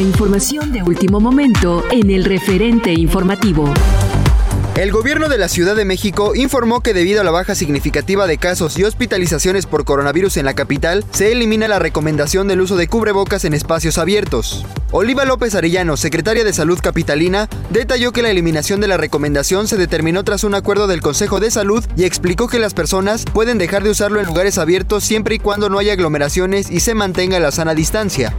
Información de último momento en el referente informativo. El gobierno de la Ciudad de México informó que debido a la baja significativa de casos y hospitalizaciones por coronavirus en la capital, se elimina la recomendación del uso de cubrebocas en espacios abiertos. Oliva López Arellano, secretaria de Salud Capitalina, detalló que la eliminación de la recomendación se determinó tras un acuerdo del Consejo de Salud y explicó que las personas pueden dejar de usarlo en lugares abiertos siempre y cuando no haya aglomeraciones y se mantenga la sana distancia.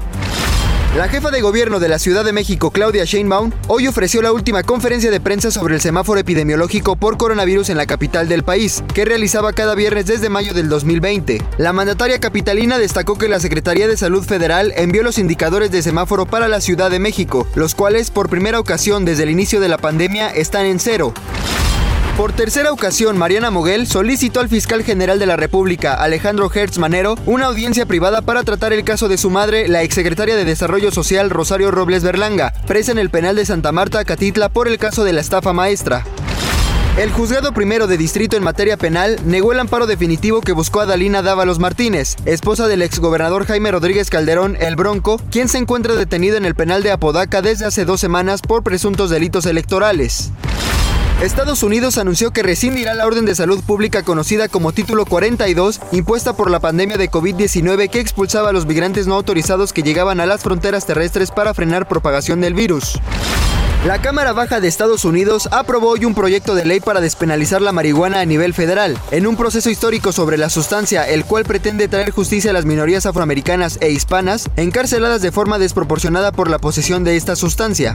La jefa de gobierno de la Ciudad de México, Claudia Sheinbaum, hoy ofreció la última conferencia de prensa sobre el semáforo epidemiológico por coronavirus en la capital del país, que realizaba cada viernes desde mayo del 2020. La mandataria capitalina destacó que la Secretaría de Salud Federal envió los indicadores de semáforo para la Ciudad de México, los cuales por primera ocasión desde el inicio de la pandemia están en cero. Por tercera ocasión, Mariana Moguel solicitó al fiscal general de la República, Alejandro Hertz Manero, una audiencia privada para tratar el caso de su madre, la exsecretaria de Desarrollo Social Rosario Robles Berlanga, presa en el penal de Santa Marta, Catitla, por el caso de la estafa maestra. El juzgado primero de distrito en materia penal negó el amparo definitivo que buscó a Dalina Dávalos Martínez, esposa del exgobernador Jaime Rodríguez Calderón, el Bronco, quien se encuentra detenido en el penal de Apodaca desde hace dos semanas por presuntos delitos electorales. Estados Unidos anunció que rescindirá la orden de salud pública conocida como Título 42, impuesta por la pandemia de COVID-19 que expulsaba a los migrantes no autorizados que llegaban a las fronteras terrestres para frenar propagación del virus. La Cámara Baja de Estados Unidos aprobó hoy un proyecto de ley para despenalizar la marihuana a nivel federal, en un proceso histórico sobre la sustancia, el cual pretende traer justicia a las minorías afroamericanas e hispanas encarceladas de forma desproporcionada por la posesión de esta sustancia.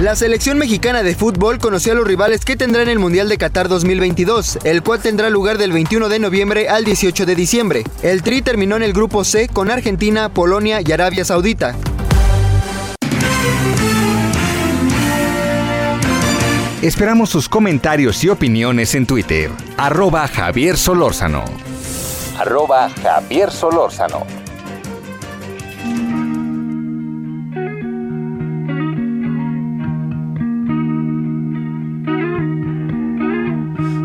La selección mexicana de fútbol conoció a los rivales que tendrá en el Mundial de Qatar 2022, el cual tendrá lugar del 21 de noviembre al 18 de diciembre. El Tri terminó en el grupo C con Argentina, Polonia y Arabia Saudita. Esperamos sus comentarios y opiniones en Twitter. Arroba Javier Solórzano. Arroba Javier Solórzano.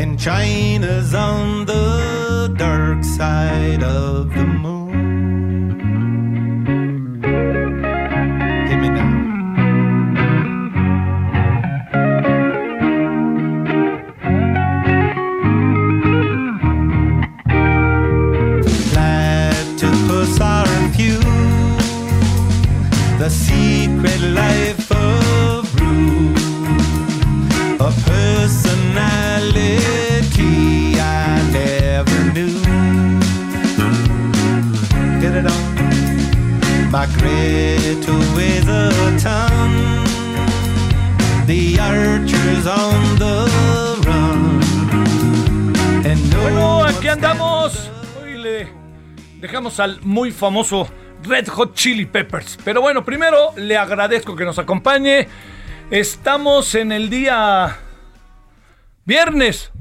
And China's on the dark side of the moon. Hit me now. Platypus are few. The secret life of Rue. A personality My Greta weighs a ton. The archer's on the run. And no Bueno, aquí andamos. Hoy le dejamos al muy famoso Red Hot Chili Peppers. Pero bueno, primero le agradezco que nos acompañe. Estamos en el día viernes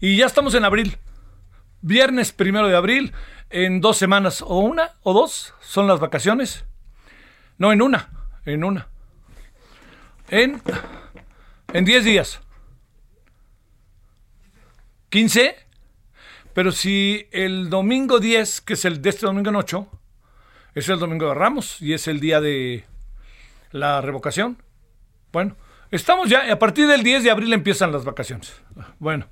y ya estamos en abril. Viernes primero de abril, en dos semanas, o una o dos, son las vacaciones. No, en una, en una. En, en 10 días. 15. Pero si el domingo 10, que es el de este domingo en 8, es el domingo de Ramos y es el día de la revocación. Bueno, estamos ya, a partir del 10 de abril empiezan las vacaciones. Bueno,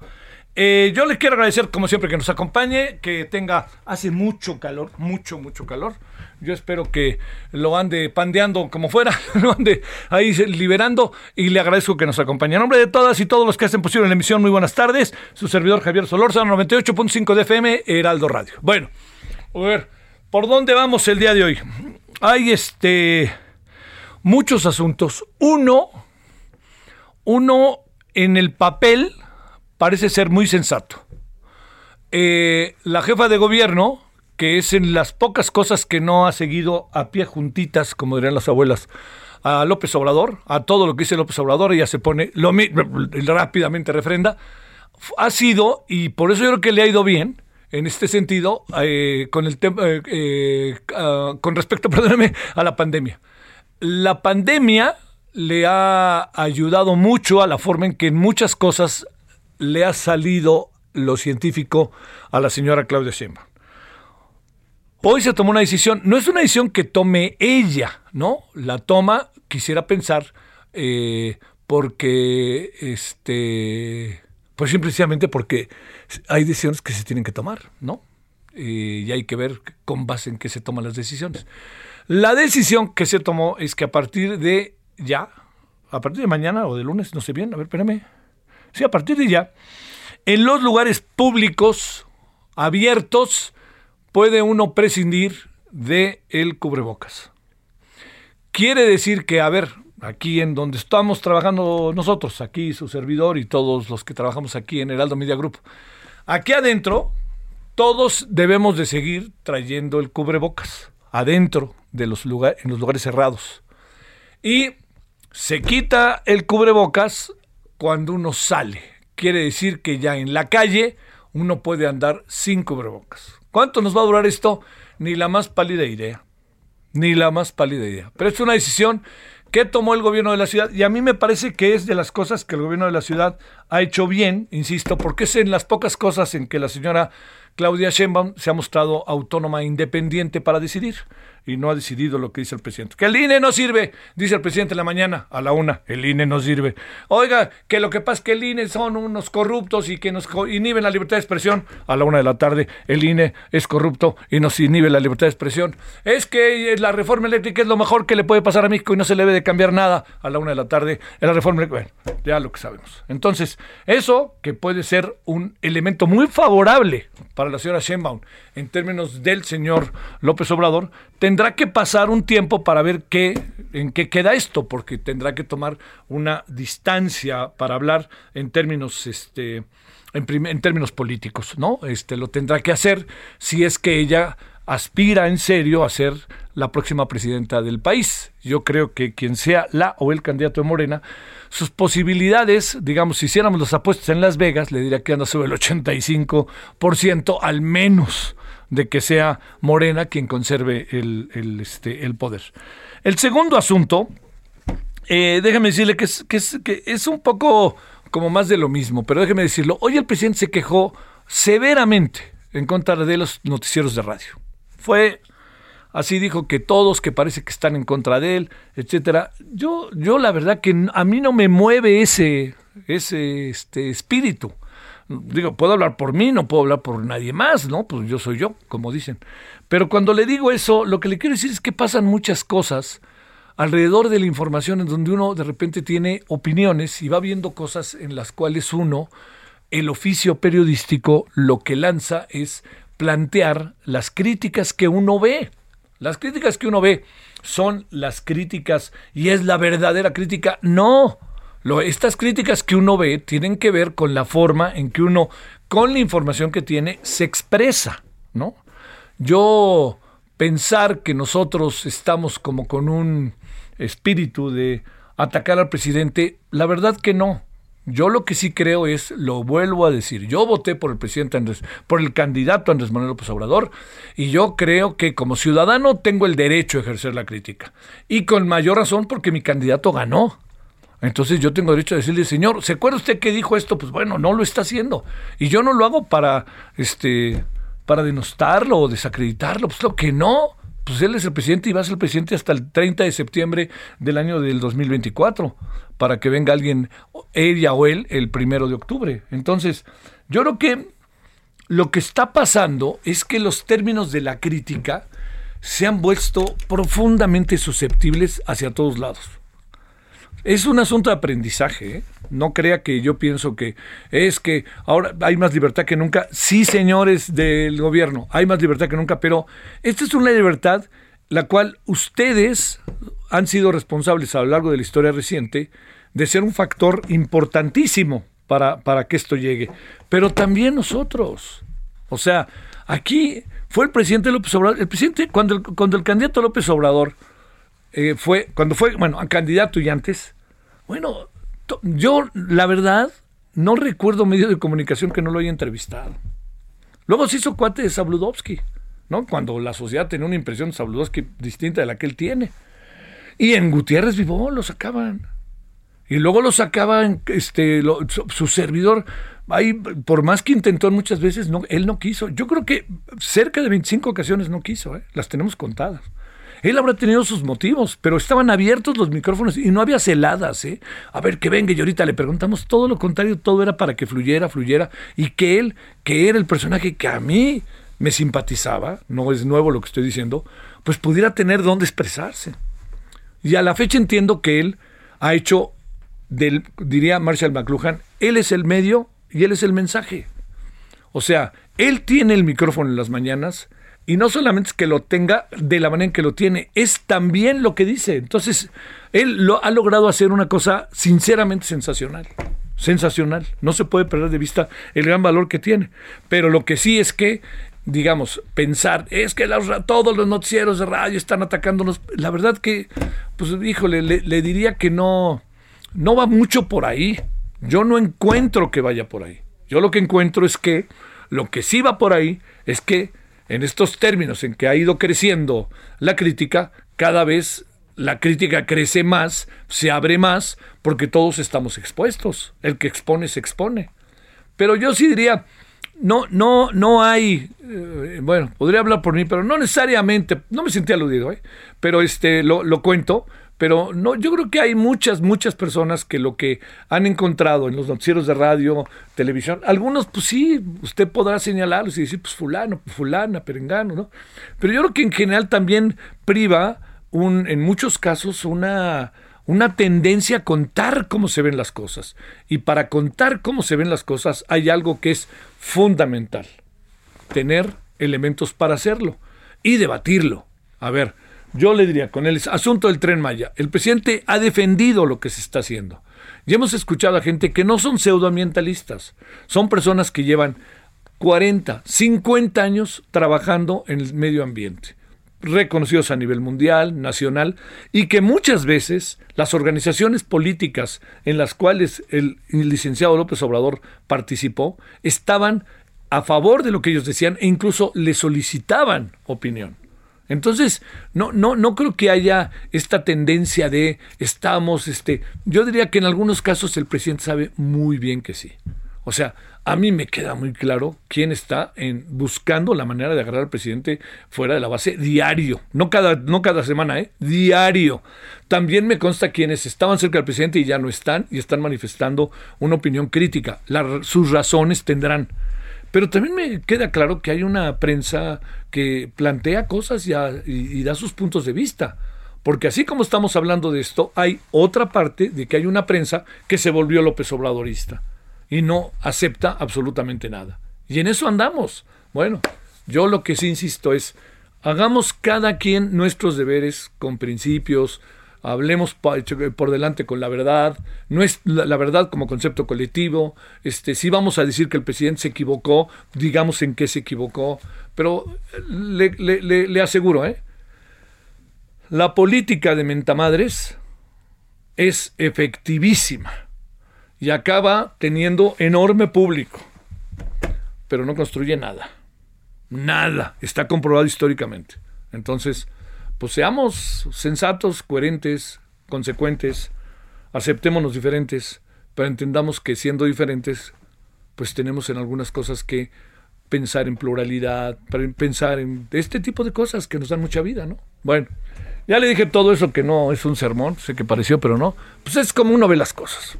eh, yo le quiero agradecer, como siempre, que nos acompañe, que tenga, hace mucho calor, mucho, mucho calor. Yo espero que lo ande pandeando como fuera, lo ande ahí liberando y le agradezco que nos acompañe. En nombre de todas y todos los que hacen posible la emisión, muy buenas tardes. Su servidor Javier Solorza, 98.5 de FM, Heraldo Radio. Bueno, a ver, ¿por dónde vamos el día de hoy? Hay este muchos asuntos. Uno, uno en el papel parece ser muy sensato. Eh, la jefa de gobierno, que es en las pocas cosas que no ha seguido a pie juntitas, como dirían las abuelas, a López Obrador, a todo lo que dice López Obrador, ella se pone rápidamente refrenda, ha sido, y por eso yo creo que le ha ido bien, en este sentido, eh, con el eh, ah, con respecto, perdóname, a la pandemia. La pandemia le ha ayudado mucho a la forma en que en muchas cosas le ha salido lo científico a la señora Claudia Sheinbaum. Hoy se tomó una decisión, no es una decisión que tome ella, ¿no? La toma, quisiera pensar, eh, porque, este, pues simplemente porque hay decisiones que se tienen que tomar, ¿no? Eh, y hay que ver con base en qué se toman las decisiones. La decisión que se tomó es que a partir de ya, a partir de mañana o de lunes, no sé bien, a ver, espérame, Sí, a partir de ya, en los lugares públicos abiertos puede uno prescindir de el cubrebocas. Quiere decir que, a ver, aquí en donde estamos trabajando nosotros, aquí su servidor y todos los que trabajamos aquí en Heraldo Media Group, aquí adentro todos debemos de seguir trayendo el cubrebocas adentro de los en los lugares cerrados. Y se quita el cubrebocas cuando uno sale. Quiere decir que ya en la calle uno puede andar sin cubrebocas. ¿Cuánto nos va a durar esto? Ni la más pálida idea. Ni la más pálida idea. Pero es una decisión que tomó el gobierno de la ciudad y a mí me parece que es de las cosas que el gobierno de la ciudad ha hecho bien, insisto, porque es en las pocas cosas en que la señora Claudia Sheinbaum se ha mostrado autónoma e independiente para decidir y no ha decidido lo que dice el presidente. Que el INE no sirve, dice el presidente en la mañana, a la una, el INE no sirve. Oiga, que lo que pasa es que el INE son unos corruptos y que nos inhiben la libertad de expresión, a la una de la tarde, el INE es corrupto y nos inhibe la libertad de expresión. Es que la reforma eléctrica es lo mejor que le puede pasar a México y no se le debe de cambiar nada, a la una de la tarde, la reforma eléctrica. Bueno, ya lo que sabemos. Entonces, eso que puede ser un elemento muy favorable para la señora Sheinbaum en términos del señor López Obrador, tendrá que pasar un tiempo para ver qué, en qué queda esto, porque tendrá que tomar una distancia para hablar en términos, este, en, en términos políticos, ¿no? Este, lo tendrá que hacer si es que ella aspira en serio a ser la próxima presidenta del país. Yo creo que quien sea la o el candidato de Morena, sus posibilidades, digamos, si hiciéramos los apuestos en Las Vegas, le diría que anda sobre el 85% al menos de que sea Morena quien conserve el, este, el poder. El segundo asunto, eh, déjeme decirle que es, que, es, que es un poco como más de lo mismo, pero déjeme decirlo, hoy el presidente se quejó severamente en contra de los noticieros de radio. Fue así dijo que todos que parece que están en contra de él, etcétera. Yo yo la verdad que a mí no me mueve ese ese este espíritu digo, puedo hablar por mí, no puedo hablar por nadie más, ¿no? Pues yo soy yo, como dicen. Pero cuando le digo eso, lo que le quiero decir es que pasan muchas cosas alrededor de la información en donde uno de repente tiene opiniones y va viendo cosas en las cuales uno, el oficio periodístico, lo que lanza es plantear las críticas que uno ve. Las críticas que uno ve son las críticas y es la verdadera crítica. No, estas críticas que uno ve tienen que ver con la forma en que uno, con la información que tiene, se expresa, ¿no? Yo pensar que nosotros estamos como con un espíritu de atacar al presidente, la verdad que no. Yo lo que sí creo es, lo vuelvo a decir, yo voté por el presidente Andrés, por el candidato Andrés Manuel López Obrador, y yo creo que como ciudadano tengo el derecho a ejercer la crítica. Y con mayor razón porque mi candidato ganó. Entonces yo tengo derecho a decirle, señor, ¿se acuerda usted que dijo esto? Pues bueno, no lo está haciendo. Y yo no lo hago para, este, para denostarlo o desacreditarlo, pues lo que no pues él es el presidente y va a ser el presidente hasta el 30 de septiembre del año del 2024, para que venga alguien, ella o él, el primero de octubre. Entonces, yo creo que lo que está pasando es que los términos de la crítica se han vuelto profundamente susceptibles hacia todos lados. Es un asunto de aprendizaje. ¿eh? No crea que yo pienso que es que ahora hay más libertad que nunca. Sí, señores del gobierno, hay más libertad que nunca, pero esta es una libertad la cual ustedes han sido responsables a lo largo de la historia reciente de ser un factor importantísimo para, para que esto llegue. Pero también nosotros. O sea, aquí fue el presidente López Obrador, el presidente, cuando el, cuando el candidato López Obrador eh, fue, cuando fue, bueno, candidato y antes, bueno, yo la verdad no recuerdo medio de comunicación que no lo haya entrevistado. Luego se hizo cuate de Sabludovsky, ¿no? Cuando la sociedad tenía una impresión de Sabludovsky distinta de la que él tiene. Y en Gutiérrez Vivó lo sacaban. Y luego lo sacaban este, su, servidor. Ahí, por más que intentó muchas veces, no, él no quiso. Yo creo que cerca de 25 ocasiones no quiso, ¿eh? las tenemos contadas. Él habrá tenido sus motivos, pero estaban abiertos los micrófonos y no había celadas, ¿eh? A ver, que venga y ahorita le preguntamos todo lo contrario, todo era para que fluyera, fluyera, y que él, que era el personaje que a mí me simpatizaba, no es nuevo lo que estoy diciendo, pues pudiera tener dónde expresarse. Y a la fecha entiendo que él ha hecho del, diría Marshall McLuhan, él es el medio y él es el mensaje. O sea, él tiene el micrófono en las mañanas, y no solamente es que lo tenga de la manera en que lo tiene, es también lo que dice. Entonces, él lo ha logrado hacer una cosa sinceramente sensacional. Sensacional. No se puede perder de vista el gran valor que tiene. Pero lo que sí es que, digamos, pensar, es que todos los noticieros de radio están atacándonos. La verdad que, pues, híjole, le, le diría que no, no va mucho por ahí. Yo no encuentro que vaya por ahí. Yo lo que encuentro es que lo que sí va por ahí es que en estos términos en que ha ido creciendo la crítica, cada vez la crítica crece más, se abre más, porque todos estamos expuestos. El que expone se expone. Pero yo sí diría, no, no, no hay, eh, bueno, podría hablar por mí, pero no necesariamente, no me sentí aludido, ¿eh? pero este, lo, lo cuento, pero no, yo creo que hay muchas, muchas personas que lo que han encontrado en los noticieros de radio, televisión, algunos, pues sí, usted podrá señalarlos y decir, pues fulano, fulana, perengano, ¿no? Pero yo creo que en general también priva un, en muchos casos una, una tendencia a contar cómo se ven las cosas. Y para contar cómo se ven las cosas hay algo que es fundamental, tener elementos para hacerlo y debatirlo. A ver, yo le diría, con el asunto del tren Maya, el presidente ha defendido lo que se está haciendo. Y hemos escuchado a gente que no son pseudoambientalistas, son personas que llevan 40, 50 años trabajando en el medio ambiente, reconocidos a nivel mundial, nacional, y que muchas veces las organizaciones políticas en las cuales el, el licenciado López Obrador participó estaban a favor de lo que ellos decían e incluso le solicitaban opinión. Entonces, no, no, no creo que haya esta tendencia de estamos, este, yo diría que en algunos casos el presidente sabe muy bien que sí. O sea, a mí me queda muy claro quién está en, buscando la manera de agarrar al presidente fuera de la base diario, no cada, no cada semana, ¿eh? diario. También me consta quienes estaban cerca del presidente y ya no están y están manifestando una opinión crítica. sus razones tendrán. Pero también me queda claro que hay una prensa que plantea cosas y, da sus puntos de vista. Porque así como estamos hablando de esto, hay otra parte de que hay una prensa que se volvió López Obradorista y no acepta absolutamente nada. Y en eso andamos. Bueno, yo lo que sí insisto es, hagamos cada quien nuestros deberes con principios, hablemos por delante con la verdad, no es la, verdad como concepto colectivo, este, si vamos a decir que el presidente se equivocó, digamos en qué se equivocó, pero le, le aseguro, ¿eh? la política de mentamadres es efectivísima y acaba teniendo enorme público, pero no construye nada, nada, está comprobado históricamente. Entonces, pues seamos sensatos, coherentes, consecuentes, aceptémonos diferentes, pero entendamos que siendo diferentes, pues tenemos en algunas cosas que pensar en pluralidad, pensar en este tipo de cosas que nos dan mucha vida, ¿no? Bueno, ya le dije todo eso que no es un sermón, sé que pareció, pero no. Pues es como uno ve las cosas.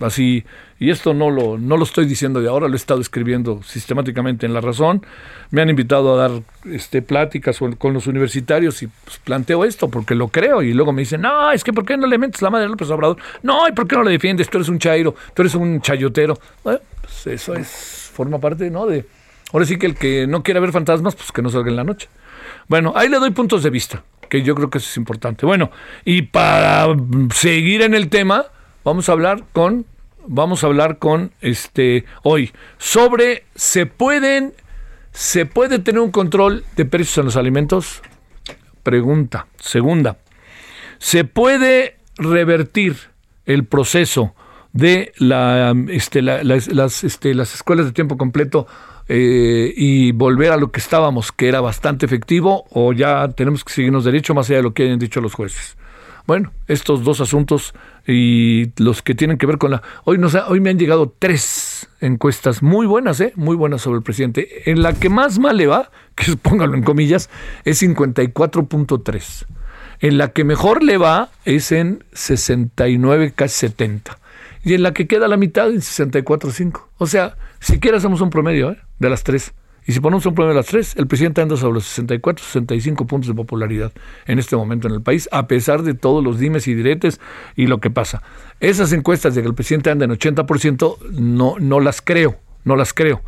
Así, y esto no lo, no lo estoy diciendo de ahora, lo he estado escribiendo sistemáticamente en La Razón. Me han invitado a dar este, pláticas con los universitarios y pues, planteo esto porque lo creo. Y luego me dicen, no, es que ¿por qué no le metes la madre a López Obrador? No, ¿y por qué no le defiendes? Tú eres un chairo, tú eres un chayotero. Bueno, pues eso es, forma parte, ¿no? De, ahora sí que el que no quiera ver fantasmas, pues que no salga en la noche. Bueno, ahí le doy puntos de vista, que yo creo que eso es importante. Bueno, y para seguir en el tema vamos a hablar con, vamos a hablar con este hoy sobre se pueden, se puede tener un control de precios en los alimentos. Pregunta. Segunda, se puede revertir el proceso de este, las, este, las escuelas de tiempo completo eh, y volver a lo que estábamos, que era bastante efectivo, o ya tenemos que seguirnos derecho más allá de lo que hayan dicho los jueces. Bueno, estos dos asuntos y los que tienen que ver con la... Hoy, no sé, hoy me han llegado tres encuestas muy buenas, ¿eh? Muy buenas sobre el presidente. En la que más mal le va, que póngalo en comillas, es 54.3. En la que mejor le va es en 69, casi 70. Y en la que queda la mitad en 64.5. O sea, siquiera hacemos un promedio ¿eh? de las tres. Y si ponemos un promedio de las tres, el presidente anda sobre los 64, 65 puntos de popularidad en este momento en el país, a pesar de todos los dimes y diretes y lo que pasa. Esas encuestas de que el presidente anda en 80%, no, no las creo, no las creo.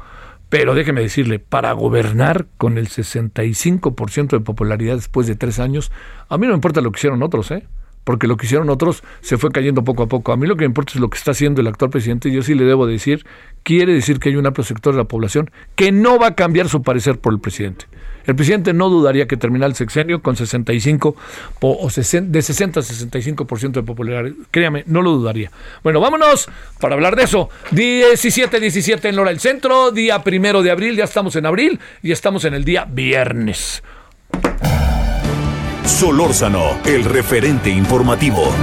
Pero déjeme decirle, para gobernar con el 65% de popularidad después de tres años, a mí no me importa lo que hicieron otros, ¿eh? porque lo que hicieron otros se fue cayendo poco a poco. A mí lo que me importa es lo que está haciendo el actual presidente, y yo sí le debo decir, quiere decir que hay un amplio sector de la población que no va a cambiar su parecer por el presidente. El presidente no dudaría que termine el sexenio con 65 o de 60 a 65% de popularidad. Créame, no lo dudaría. Bueno, vámonos para hablar de eso. 17, 17 en Lora del Centro, día primero de abril, ya estamos en abril y estamos en el día viernes. Solórzano, el referente informativo.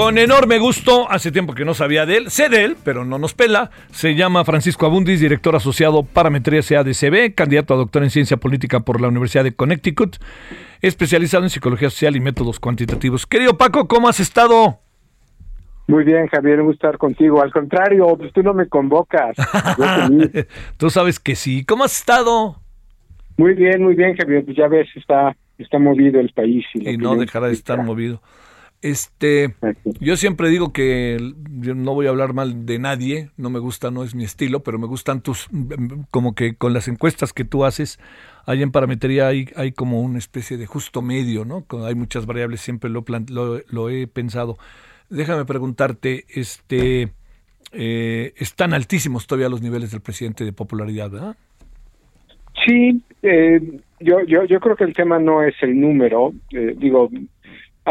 Con enorme gusto, hace tiempo que no sabía de él, sé de él, pero no nos pela. Se llama Francisco Abundis, director asociado Parametría CADCB, candidato a doctor en ciencia política por la Universidad de Connecticut, especializado en psicología social y métodos cuantitativos. Querido Paco, ¿cómo has estado? Muy bien, Javier, un gusto estar contigo. Al contrario, pues tú no me convocas. tú sabes que sí. ¿Cómo has estado? Muy bien, muy bien, Javier. Pues ya ves, está, está movido el país. Y, no dejará de estar movido. Este, yo siempre digo que yo no voy a hablar mal de nadie, no me gusta, no es mi estilo, pero me gustan tus, como que con las encuestas que tú haces, ahí en parametría hay, hay como una especie de justo medio, ¿no? Hay muchas variables, siempre lo, lo, lo he pensado déjame preguntarte, este, eh, están altísimos todavía los niveles del presidente de popularidad, ¿verdad? Sí, eh, yo, yo, yo creo que el tema no es el número, eh, digo,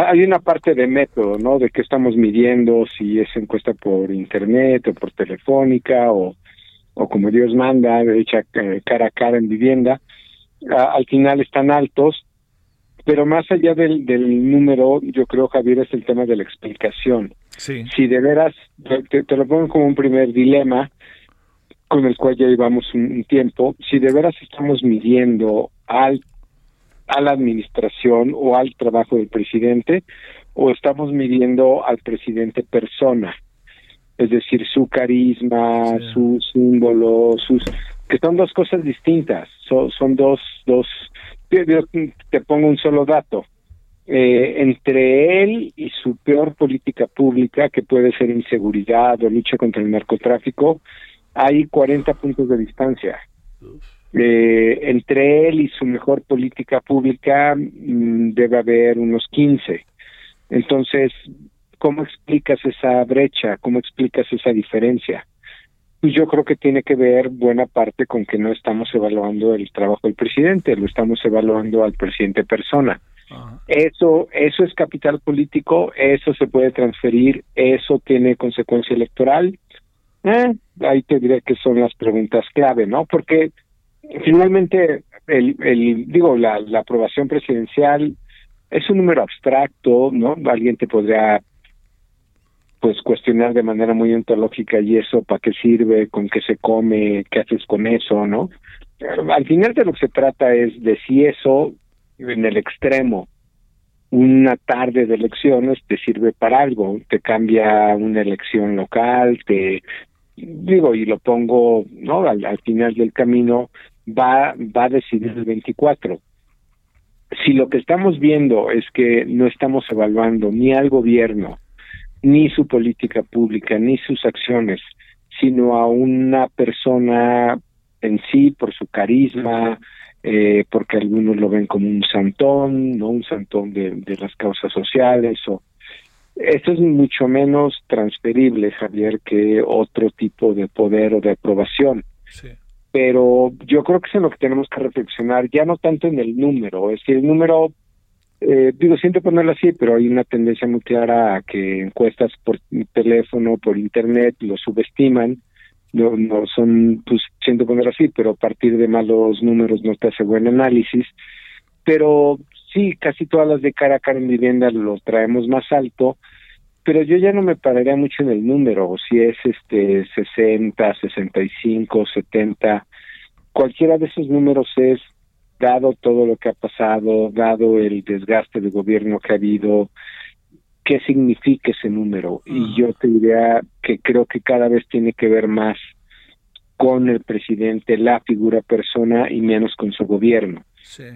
hay una parte de método, ¿no? De qué estamos midiendo, si es encuesta por internet o por telefónica o, o como Dios manda, hecha cara a cara en vivienda. al final están altos, pero más allá del, del número, yo creo, Javier, es el tema de la explicación. Sí. Si de veras, te, lo pongo como un primer dilema con el cual ya llevamos un, tiempo, si de veras estamos midiendo al, a la administración o al trabajo del presidente, o estamos midiendo al presidente persona, es decir, su carisma, su símbolo, sus que son dos cosas distintas, son, son dos, dos te, te pongo un solo dato. eh, entre él y su peor política pública, que puede ser inseguridad o lucha contra el narcotráfico, hay 40 puntos de distancia. Eh, entre él y su mejor política pública mm, debe haber unos 15. Entonces, ¿cómo explicas esa brecha? ¿Cómo explicas esa diferencia? Pues yo creo que tiene que ver buena parte con que no estamos evaluando el trabajo del presidente, lo estamos evaluando al presidente persona. Eso, eso es capital político, eso se puede transferir, eso tiene consecuencia electoral. Eh, ahí te diré que son las preguntas clave, ¿no? Porque finalmente, el, el digo, la, la aprobación presidencial es un número abstracto, ¿no? Alguien te podría pues cuestionar de manera muy ontológica y eso para qué sirve, con qué se come, qué haces con eso, ¿no? Al final de lo que se trata es de si eso en el extremo una tarde de elecciones te sirve para algo, te cambia una elección local, te digo y lo pongo, ¿no? Al, al final del camino va va a decidir el 24. Si lo que estamos viendo es que no estamos evaluando ni al gobierno, ni su política pública, ni sus acciones, sino a una persona en sí por su carisma, eh, porque algunos lo ven como un santón, no un santón de, las causas sociales o esto es mucho menos transferible, Javier, que otro tipo de poder o de aprobación. Pero yo creo que es en lo que tenemos que reflexionar, ya no tanto en el número, es que el número eh, digo, siento ponerlo así, pero hay una tendencia muy clara a que encuestas por teléfono, por internet, lo subestiman. No, no son, pues siento ponerlo así, pero a partir de malos números no te hace buen análisis. Pero sí, casi todas las de cara a cara en vivienda lo traemos más alto, pero yo ya no me pararía mucho en el número, si es este 60, 65, 70, cualquiera de esos números es dado todo lo que ha pasado, dado el desgaste de gobierno que ha habido, qué significa ese número. Y yo te diría que creo que cada vez tiene que ver más con el presidente, la figura persona y menos con su gobierno.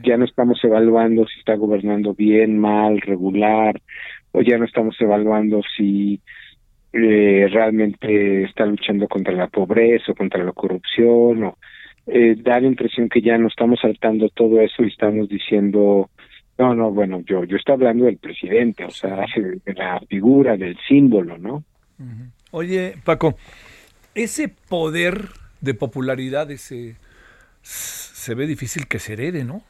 Ya no estamos evaluando si está gobernando bien, mal, regular, o ya no estamos evaluando si eh, realmente está luchando contra la pobreza o contra la corrupción o eh, da la impresión que ya no estamos saltando todo eso y estamos diciendo, no, no, bueno, yo, yo estoy hablando del presidente, o sea, de la figura, del símbolo, ¿no? Oye, Paco, ese poder de popularidad, ese se ve difícil que se herede, ¿no?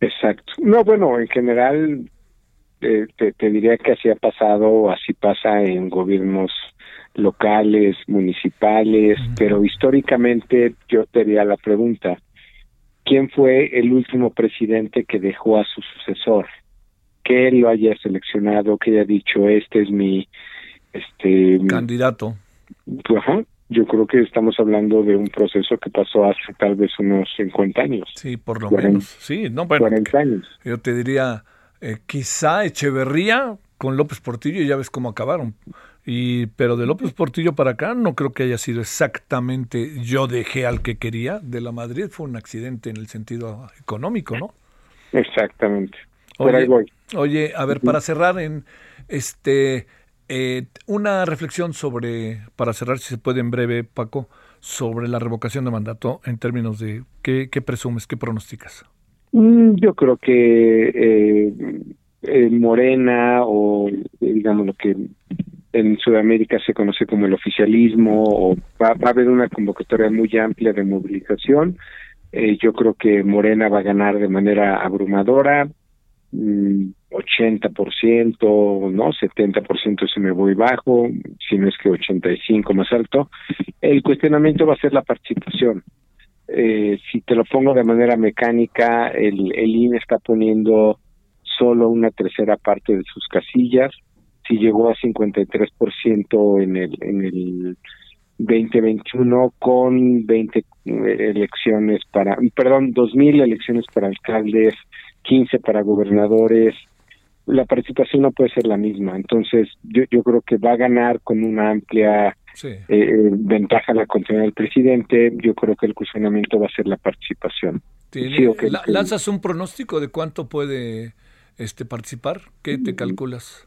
Exacto. No, bueno, en general eh, te, te, diría que así ha pasado, así pasa en gobiernos locales, municipales, pero históricamente yo te haría la pregunta, ¿quién fue el último presidente que dejó a su sucesor? Que él lo haya seleccionado, que haya dicho, este es mi este candidato. Pues, yo creo que estamos hablando de un proceso que pasó hace tal vez unos 50 años. Sí, por lo menos. Sí, no, bueno, 40 años. Yo te diría, eh, quizá Echeverría con López Portillo, ya ves cómo acabaron. Y, pero de López Portillo para acá no creo que haya sido exactamente yo dejé al que quería. De la Madrid fue un accidente en el sentido económico, ¿no? Exactamente. Oye, oye a ver, para cerrar en este eh, una reflexión sobre, para cerrar si se puede en breve, Paco, sobre la revocación de mandato en términos de qué, qué presumes, qué pronosticas. Mm, yo creo que eh, Morena o digamos lo que en Sudamérica se conoce como el oficialismo o va, a haber una convocatoria muy amplia de movilización. Eh, yo creo que Morena va a ganar de manera abrumadora, 80%, mm, ¿no? 70% si me voy bajo, si no es que 85 más alto. El cuestionamiento va a ser la participación. Eh, si te lo pongo de manera mecánica, el, el INE está poniendo solo una tercera parte de sus casillas, si llegó a 53% en el en el 2021 con 20 elecciones para perdón, 2000 elecciones para alcaldes, 15 para gobernadores. La participación no puede ser la misma, entonces yo, yo creo que va a ganar con una amplia eh, ventaja la continuidad del presidente. Yo creo que el cuestionamiento va a ser la participación. ¿Lanzas un pronóstico de cuánto puede este participar? ¿Qué te calculas?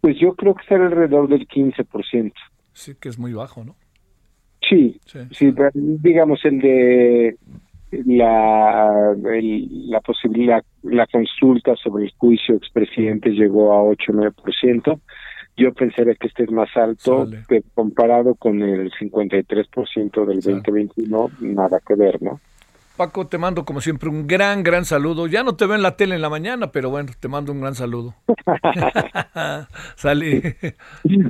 Pues yo creo que será alrededor del 15%. Sí, que es muy bajo, ¿no? Sí, Sí. sí, digamos el de la el- la posibilidad la consulta sobre el juicio expresidente llegó a 8 9%. Yo pensaría que este es más alto que comparado con el 53% del Sale. 2021, nada que ver, ¿no? Paco, te mando como siempre un gran, gran saludo. Ya no te veo en la tele en la mañana, pero bueno, te mando un gran saludo. Sale.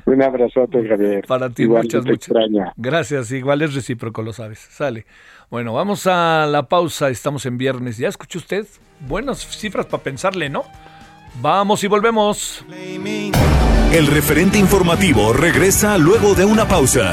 Un abrazote, Javier. Para ti, Igual muchas, muchas. extraña. Gracias, igual es recíproco, lo sabes. Sale. Bueno, vamos a la pausa. Estamos en viernes. ¿Ya escuchó usted? Buenas cifras para pensarle, ¿no? Vamos y volvemos. El referente informativo regresa luego de una pausa.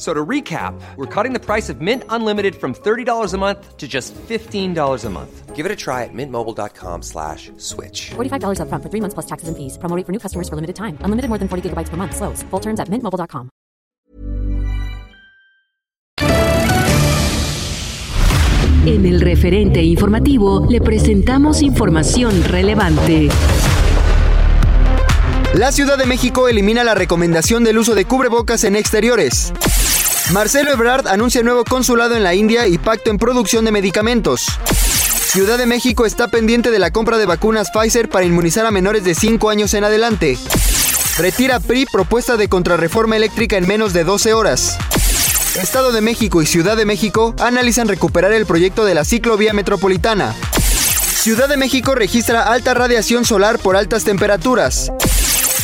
So to recap, we're cutting the price of Mint Unlimited from $30 a month to just $15 a month. Give it a try at mintmobile.com slash switch. $45 upfront for three months plus taxes and fees. Promo rate for new customers for limited time. Unlimited more than 40 gigabytes per month. Slows. Full terms at mintmobile.com. En el referente informativo le presentamos información relevante. La Ciudad de México elimina la recomendación del uso de cubrebocas en exteriores. Marcelo Ebrard anuncia nuevo consulado en la India y pacto en producción de medicamentos. Ciudad de México está pendiente de la compra de vacunas Pfizer para inmunizar a menores de 5 años en adelante. Retira PRI propuesta de contrarreforma eléctrica en menos de 12 horas. Estado de México y Ciudad de México analizan recuperar el proyecto de la ciclovía metropolitana. Ciudad de México registra alta radiación solar por altas temperaturas.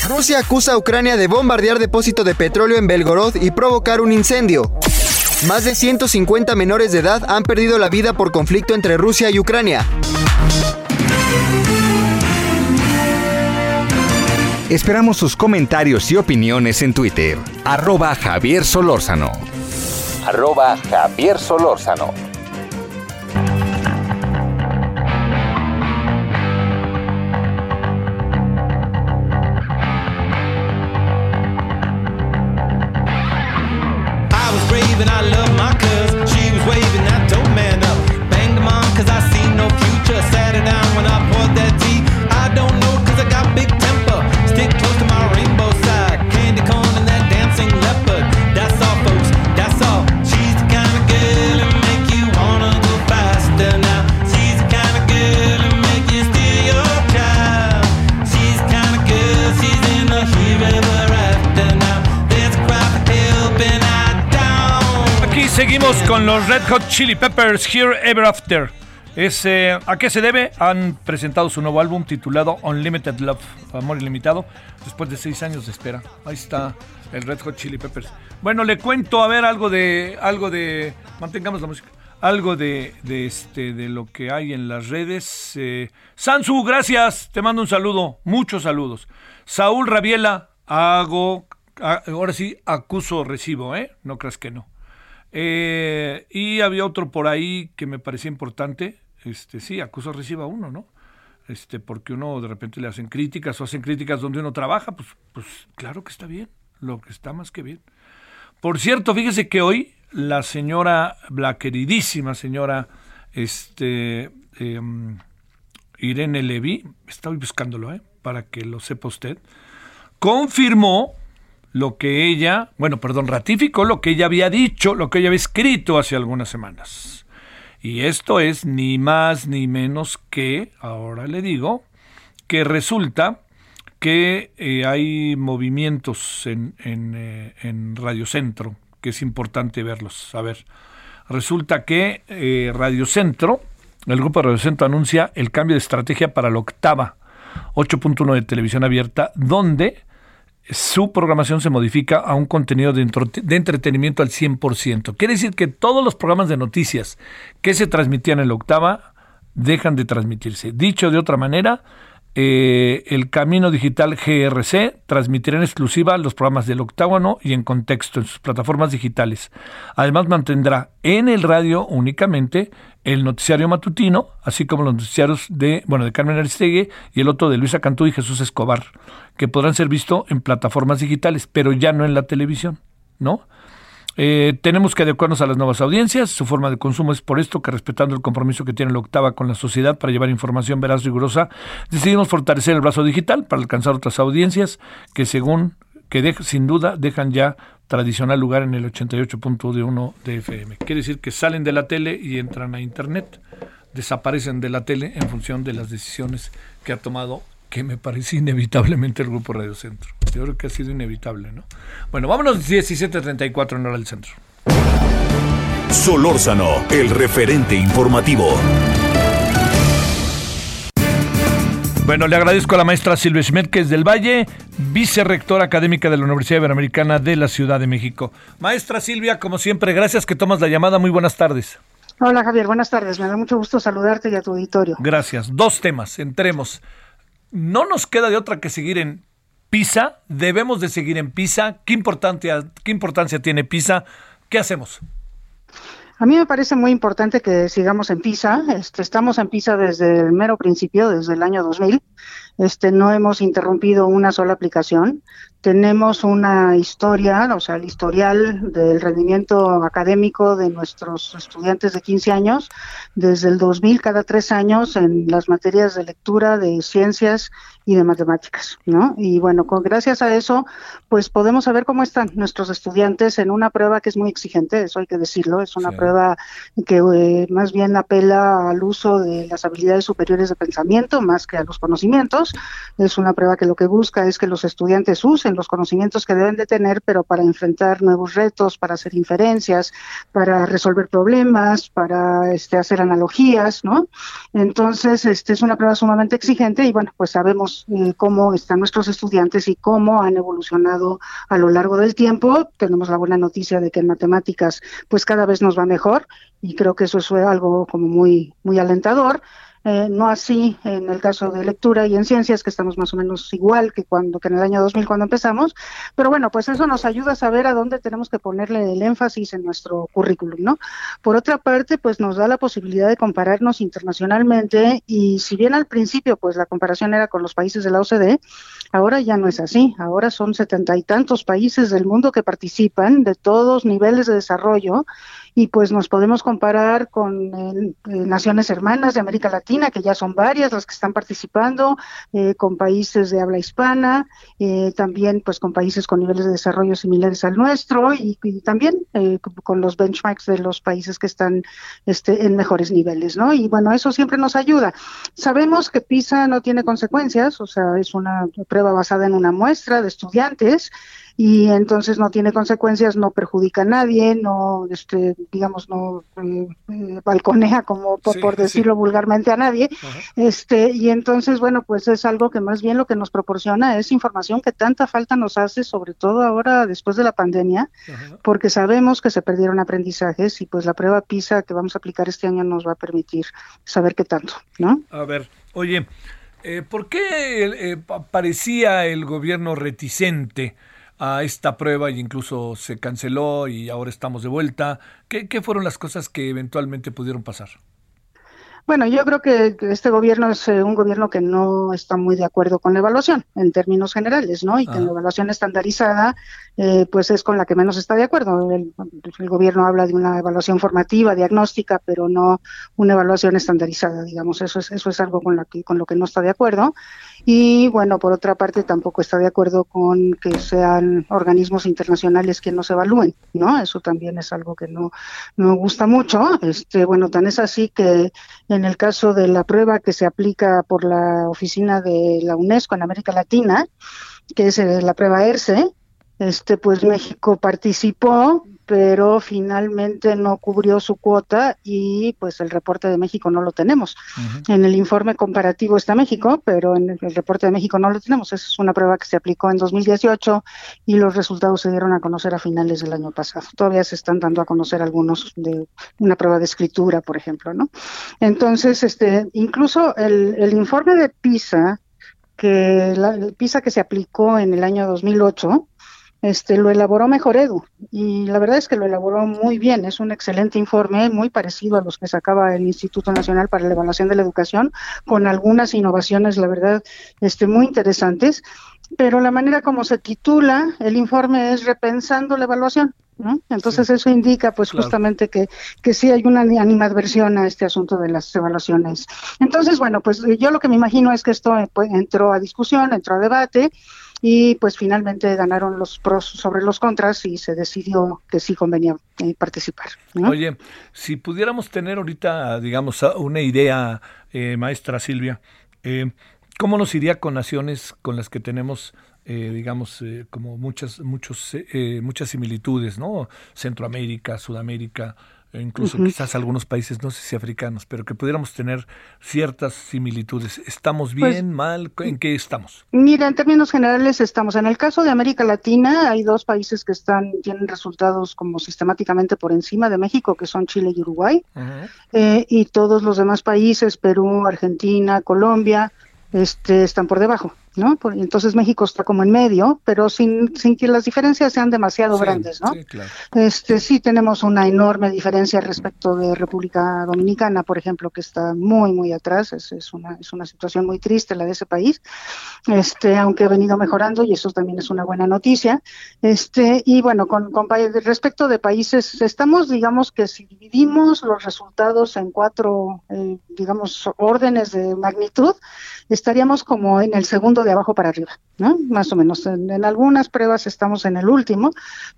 Rusia acusa a Ucrania de bombardear depósito de petróleo en Belgorod y provocar un incendio. Más de 150 menores de edad han perdido la vida por conflicto entre Rusia y Ucrania. Esperamos sus comentarios y opiniones en Twitter. Arroba Javier Solórzano. Arroba Javier Solórzano. Con los Red Hot Chili Peppers Here Ever After. Eh, ¿A qué se debe? Han presentado su nuevo álbum titulado Unlimited Love, Amor Ilimitado, después de seis años de espera. Ahí está el Red Hot Chili Peppers. Bueno, le cuento, a ver, algo de, algo de, mantengamos la música, algo de, de este, de lo que hay en las redes. Eh, Sansu, gracias, te mando un saludo, muchos saludos. Saúl Rabiela, hago, a- ahora sí, acuso recibo, ¿eh? No creas que no. Eh, y había otro por ahí que me parecía importante. Este, sí, acuso reciba uno, ¿no? Este, porque uno de repente le hacen críticas o hacen críticas donde uno trabaja, pues, pues claro que está bien, lo que está más que bien. Por cierto, fíjese que hoy la señora, la queridísima señora, este, em, Irene Levy, estoy buscándolo, ¿eh? para que lo sepa usted, confirmó lo que ella, bueno, perdón, ratificó lo que ella había dicho, lo que ella había escrito hace algunas semanas. Y esto es ni más ni menos que, ahora le digo, que resulta que eh, hay movimientos en, en, eh, en Radio Centro, que es importante verlos. A ver, resulta que eh, Radio Centro, el grupo de Radio Centro anuncia el cambio de estrategia para la octava 8.1 de televisión abierta, donde su programación se modifica a un contenido de, entretenimiento al 100%. Quiere decir que todos los programas de noticias que se transmitían en la octava dejan de transmitirse. Dicho de otra manera, eh, el Camino Digital GRC transmitirá en exclusiva los programas del octágono y en contexto en sus plataformas digitales. Además mantendrá en el radio únicamente el noticiario matutino, así como los noticiarios de, bueno, de Carmen Aristegui y el otro de Luisa Cantú y Jesús Escobar, que podrán ser vistos en plataformas digitales, pero ya no en la televisión, ¿no? Eh, tenemos que adecuarnos a las nuevas audiencias. Su forma de consumo es por esto que, respetando el compromiso que tiene la octava con la sociedad para llevar información veraz rigurosa, decidimos fortalecer el brazo digital para alcanzar otras audiencias que, según que sin duda dejan ya tradicional lugar en el 88.1 de FM. Quiere decir que salen de la tele y entran a Internet, desaparecen de la tele en función de las decisiones que ha tomado que me parece inevitablemente el Grupo Radio Centro. Yo creo que ha sido inevitable, ¿no? Bueno, vámonos 17.34 en hora del centro. Solórzano, el referente informativo. Bueno, le agradezco a la maestra Silvia Schmidt, que es del Valle, vicerrectora académica de la Universidad Iberoamericana de la Ciudad de México. Maestra Silvia, como siempre, gracias que tomas la llamada. Muy buenas tardes. Hola Javier, buenas tardes. Me da mucho gusto saludarte y a tu auditorio. Gracias. Dos temas, entremos no nos queda de otra que seguir en PISA, debemos de seguir en PISA. ¿Qué importancia, qué importancia tiene PISA? ¿Qué hacemos? A mí me parece muy importante que sigamos en PISA. Este, estamos en PISA desde el mero principio, desde el año 2000. Este, no hemos interrumpido una sola aplicación. Tenemos una historia, o sea, el historial del rendimiento académico de nuestros estudiantes de 15 años, desde el 2000 cada tres años en las materias de lectura, de ciencias y de matemáticas, ¿no? Y bueno, con, gracias a eso, pues podemos saber cómo están nuestros estudiantes en una prueba que es muy exigente, eso hay que decirlo, es una prueba que eh, más bien apela al uso de las habilidades superiores de pensamiento más que a los conocimientos, es una prueba que lo que busca es que los estudiantes usen los conocimientos que deben de tener, pero para enfrentar nuevos retos, para hacer inferencias, para resolver problemas, para este, hacer analogías, ¿no? Entonces, este es una prueba sumamente exigente y bueno, pues sabemos eh, cómo están nuestros estudiantes y cómo han evolucionado a lo largo del tiempo. Tenemos la buena noticia de que en matemáticas pues cada vez nos va mejor y creo que eso es algo como muy muy alentador. Eh, no así en el caso de lectura y en ciencias, que estamos más o menos igual que cuando que en el año 2000 cuando empezamos, pero bueno, pues eso nos ayuda a saber a dónde tenemos que ponerle el énfasis en nuestro currículum, ¿no? Por otra parte, pues nos da la posibilidad de compararnos internacionalmente y si bien al principio pues la comparación era con los países de la OCDE, ahora ya no es así, ahora son setenta y tantos países del mundo que participan de todos niveles de desarrollo y pues nos podemos comparar con eh, naciones hermanas de América Latina, que ya son varias las que están participando, eh, con países de habla hispana, eh, también pues con países con niveles de desarrollo similares al nuestro y, también con los benchmarks de los países que están este, en mejores niveles, ¿no? Y bueno, eso siempre nos ayuda. Sabemos que PISA no tiene consecuencias, o sea, es una prueba basada en una muestra de estudiantes, y entonces no tiene consecuencias, no perjudica a nadie, no, este, digamos, no eh, eh, balconea como por, decirlo vulgarmente a nadie, este, y entonces bueno, pues es algo que más bien lo que nos proporciona es información que tanta falta nos hace, sobre todo ahora después de la pandemia, porque sabemos que se perdieron aprendizajes y pues la prueba PISA que vamos a aplicar este año nos va a permitir saber qué tanto, ¿no? A ver, oye, eh, ¿por qué parecía el gobierno reticente? A esta prueba y incluso se canceló y ahora estamos de vuelta. ¿Qué, qué fueron las cosas que eventualmente pudieron pasar? Bueno, yo creo que este gobierno es eh, un gobierno que no está muy de acuerdo con la evaluación en términos generales, ¿no? Y que la evaluación estandarizada, eh, pues es con la que menos está de acuerdo. El, gobierno habla de una evaluación formativa, diagnóstica, pero no una evaluación estandarizada, digamos. Eso es eso es algo con, la que, con lo que no está de acuerdo. Y bueno, por otra parte, tampoco está de acuerdo con que sean organismos internacionales que nos evalúen, ¿no? Eso también es algo que no, no gusta mucho. Este, bueno, tan es así que en el caso de la prueba que se aplica por la oficina de la UNESCO en América Latina, que es eh, la prueba ERCE, este, pues México participó, pero finalmente no cubrió su cuota y pues el reporte de México no lo tenemos. En el informe comparativo está México, pero en el reporte de México no lo tenemos. Es una prueba que se aplicó en 2018 y los resultados se dieron a conocer a finales del año pasado. Todavía se están dando a conocer algunos de una prueba de escritura, por ejemplo, ¿no? Entonces, este, incluso el, el informe de PISA que la, el PISA que se aplicó en el año 2008 este, lo elaboró Mejor Edu y la verdad es que lo elaboró muy bien. Es un excelente informe, muy parecido a los que sacaba el Instituto Nacional para la Evaluación de la Educación, con algunas innovaciones, la verdad, este, muy interesantes. Pero la manera como se titula el informe es Repensando la Evaluación. ¿no? Entonces eso indica pues Claro. justamente que, que sí hay una ani- animadversión a este asunto de las evaluaciones. Entonces, bueno, pues yo lo que me imagino es que esto eh, pues, entró a discusión, entró a debate y pues finalmente ganaron los pros sobre los contras y se decidió que sí convenía eh, participar. Oye, si pudiéramos tener ahorita, digamos, una idea, eh, maestra Silvia, eh, ¿cómo nos iría con naciones con las que tenemos, eh, digamos, eh, como muchas, muchos, eh, muchas similitudes, ¿no? Centroamérica, Sudamérica, e incluso quizás algunos países, no sé si africanos, pero que pudiéramos tener ciertas similitudes. ¿Estamos Pues- bien, mal? ¿En qué estamos? Mira, en términos generales estamos en el caso de América Latina, hay dos países que están tienen resultados como sistemáticamente por encima de México, que son Chile y Uruguay. eh, y todos los demás países, Perú, Argentina, Colombia, este, están por debajo, ¿no? Por- entonces México está como en medio, pero sin, sin que las diferencias sean demasiado Sí, grandes, ¿no? Sí, claro. Este, sí tenemos una enorme diferencia respecto de República Dominicana, por ejemplo, que está muy, muy atrás. Es, es una, es una situación muy triste la de ese país, este, aunque ha venido mejorando y eso también es una buena noticia. Este, y bueno, con, con respecto de países, estamos, digamos que si dividimos los resultados en cuatro, eh, digamos, órdenes de magnitud, estaríamos como en el segundo de abajo para arriba, ¿no? Más o menos. En, algunas pruebas estamos en el último,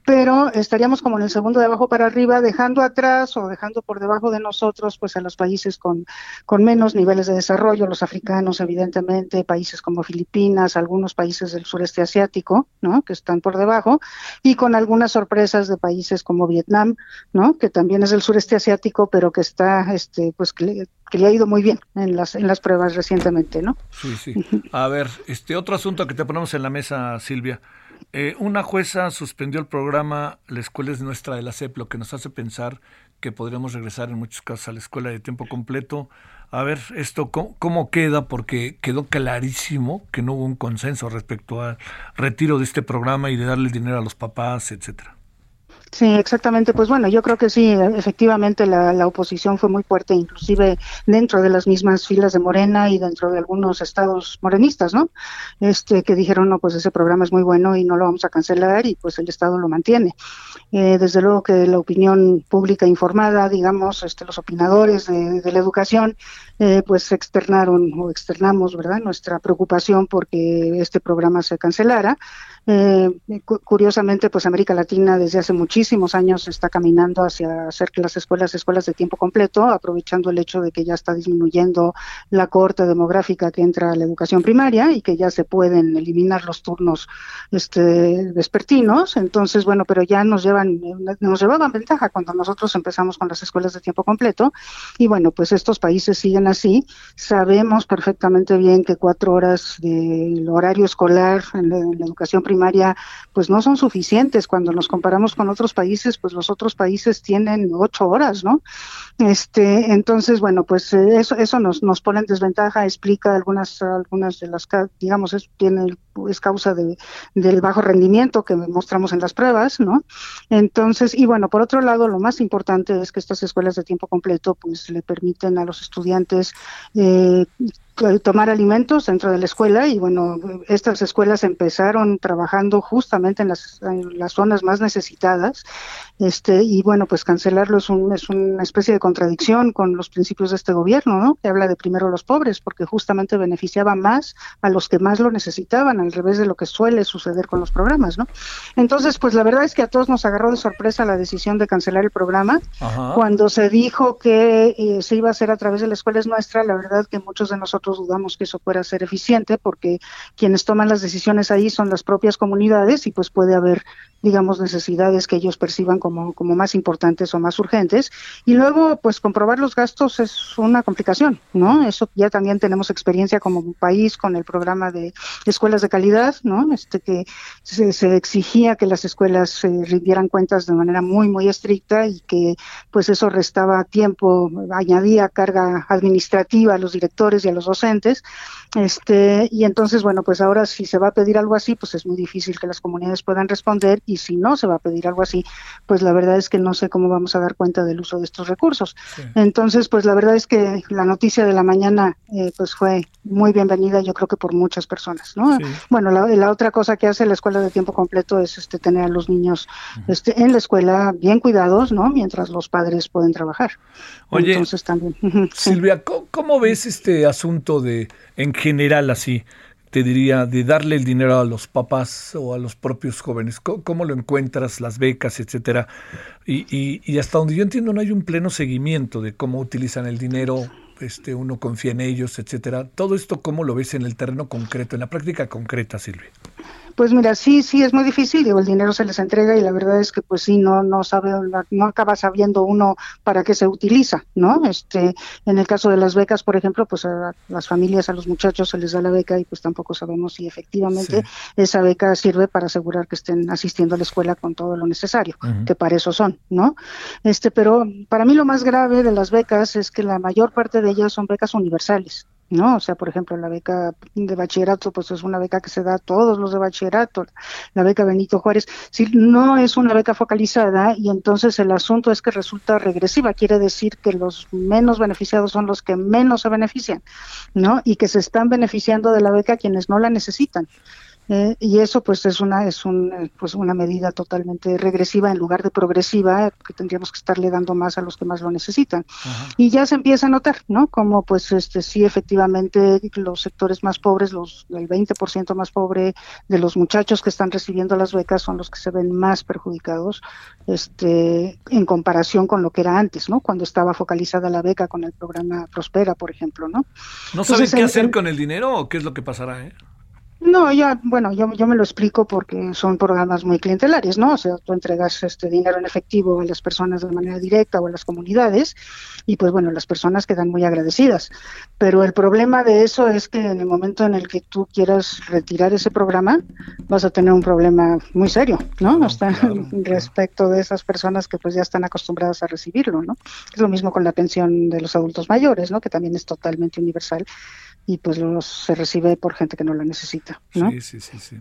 pero estaríamos como en el segundo de abajo para arriba, dejando atrás o dejando por debajo de nosotros, pues a los países con, con menos niveles de desarrollo, los africanos, evidentemente, países como Filipinas, algunos países del sureste asiático, ¿no? Que están por debajo, y con algunas sorpresas de países como Vietnam, ¿no? Que también es del sureste asiático, pero que está, este, pues que le, ha ido muy bien en las, en las pruebas recientemente, ¿no? Sí, sí. A ver, este otro asunto que te ponemos en la mesa, Silvia. Eh, una jueza suspendió el programa La escuela es nuestra de la SEP, lo que nos hace pensar que podríamos regresar en muchos casos a la escuela de tiempo completo. A ver, esto cómo, cómo queda, porque quedó clarísimo que no hubo un consenso respecto al retiro de este programa y de darle dinero a los papás, etcétera. Sí, exactamente. Pues bueno, yo creo que sí, efectivamente la, la oposición fue muy fuerte, inclusive dentro de las mismas filas de Morena y dentro de algunos estados morenistas, ¿no? Este, que dijeron, no, pues ese programa es muy bueno y no lo vamos a cancelar y pues el Estado lo mantiene. Eh, desde luego que la opinión pública informada, digamos, este, los opinadores de, de la educación, eh, pues externaron o externamos, ¿verdad?, nuestra preocupación porque este programa se cancelara. Eh, cu- curiosamente, pues América Latina desde hace muchísimos años está caminando hacia hacer que las escuelas escuelas de tiempo completo, aprovechando el hecho de que ya está disminuyendo la cohorte demográfica que entra a la educación primaria y que ya se pueden eliminar los turnos este, vespertinos. Entonces, bueno, pero ya nos llevan, nos llevaban ventaja cuando nosotros empezamos con las escuelas de tiempo completo. Y bueno, pues estos países siguen así. Sabemos perfectamente bien que cuatro horas del horario escolar en la, en la educación primaria, pues no son suficientes. Cuando nos comparamos con otros países, pues los otros países tienen ocho horas, ¿no? Este, entonces, bueno, pues eh, eso, eso nos, nos pone en desventaja, explica algunas, algunas de las, digamos, es, tiene, es causa de, del bajo rendimiento que mostramos en las pruebas, ¿no? Entonces, y bueno, por otro lado, lo más importante es que estas escuelas de tiempo completo, pues le permiten a los estudiantes eh, tomar alimentos dentro de la escuela y bueno, estas escuelas empezaron trabajando justamente en las, en las zonas más necesitadas este y bueno, pues cancelarlo es, un, es una especie de contradicción con los principios de este gobierno, ¿no? Que habla de primero los pobres, porque justamente beneficiaba más a los que más lo necesitaban, al revés de lo que suele suceder con los programas, ¿no? Entonces, pues la verdad es que a todos nos agarró de sorpresa la decisión de cancelar el programa. Ajá. Cuando se dijo que eh, se iba a hacer a través de la escuela es nuestra, la verdad que muchos de nosotros dudamos que eso pueda ser eficiente porque quienes toman las decisiones ahí son las propias comunidades y pues puede haber, digamos, necesidades que ellos perciban como, como más importantes o más urgentes. Y luego, pues comprobar los gastos es una complicación, ¿no? Eso ya también tenemos experiencia como país con el programa de escuelas de calidad, ¿no? Este que se, exigía que las escuelas eh, rindieran cuentas de manera muy, muy estricta y que pues eso restaba tiempo, añadía carga administrativa a los directores y a los docentes docentes. Este, y entonces, bueno, pues ahora si se va a pedir algo así, pues es muy difícil que las comunidades puedan responder y si no se va a pedir algo así, pues la verdad es que no sé cómo vamos a dar cuenta del uso de estos recursos. Entonces, pues la verdad es que la noticia de la mañana eh, pues fue muy bienvenida, yo creo que por muchas personas, ¿no? Bueno, la, la, otra cosa que hace la escuela de tiempo completo es este tener a los niños este, en la escuela bien cuidados, ¿no? Mientras los padres pueden trabajar. Oye, Entonces también. Silvia, ¿cómo, ves este asunto de, en general así, te diría, de darle el dinero a los papás o a los propios jóvenes? ¿Cómo, lo encuentras, las becas, etcétera? Y, y, y, hasta donde yo entiendo no hay un pleno seguimiento de cómo utilizan el dinero, este, uno confía en ellos, etcétera. Todo esto, ¿cómo lo ves en el terreno concreto, en la práctica concreta, Silvia? Pues mira, sí, sí es muy difícil, digo, el dinero se les entrega y la verdad es que pues sí, no, no sabe, no acaba sabiendo uno para qué se utiliza, ¿no? Este, en el caso de las becas, por ejemplo, pues a las familias, a los muchachos se les da la beca y pues tampoco sabemos si efectivamente esa beca sirve para asegurar que estén asistiendo a la escuela con todo lo necesario, que para eso son, ¿no? Este, pero para mí lo más grave de las becas es que la mayor parte de ellas son becas universales. ¿No? O sea, por ejemplo, la beca de bachillerato, pues es una beca que se da a todos los de bachillerato, la beca Benito Juárez, si no es una beca focalizada y entonces el asunto es que resulta regresiva, quiere decir que los menos beneficiados son los que menos se benefician, ¿no? Y que se están beneficiando de la beca quienes no la necesitan. Eh, y eso pues es una es un, eh, pues una medida totalmente regresiva en lugar de progresiva que tendríamos que estarle dando más a los que más lo necesitan. Y ya se empieza a notar no como pues este sí efectivamente los sectores más pobres los el 20% más pobre de los muchachos que están recibiendo las becas son los que se ven más perjudicados este en comparación con lo que era antes no cuando estaba focalizada la beca con el programa Prospera por ejemplo no no saben qué hacer con el dinero o qué es lo que pasará eh no, ya, bueno, yo, yo me lo explico porque son programas muy clientelares, ¿no? O sea, tú entregas este dinero en efectivo a las personas de manera directa o a las comunidades y pues bueno, las personas quedan muy agradecidas. Pero el problema de eso es que en el momento en el que tú quieras retirar ese programa, vas a tener un problema muy serio, ¿no? Hasta respecto de esas personas que pues ya están acostumbradas a recibirlo, ¿no? Es lo mismo con la pensión de los adultos mayores, ¿no? Que también es totalmente universal y pues los, se recibe por gente que no la necesita. ¿no? Sí, sí, sí, sí.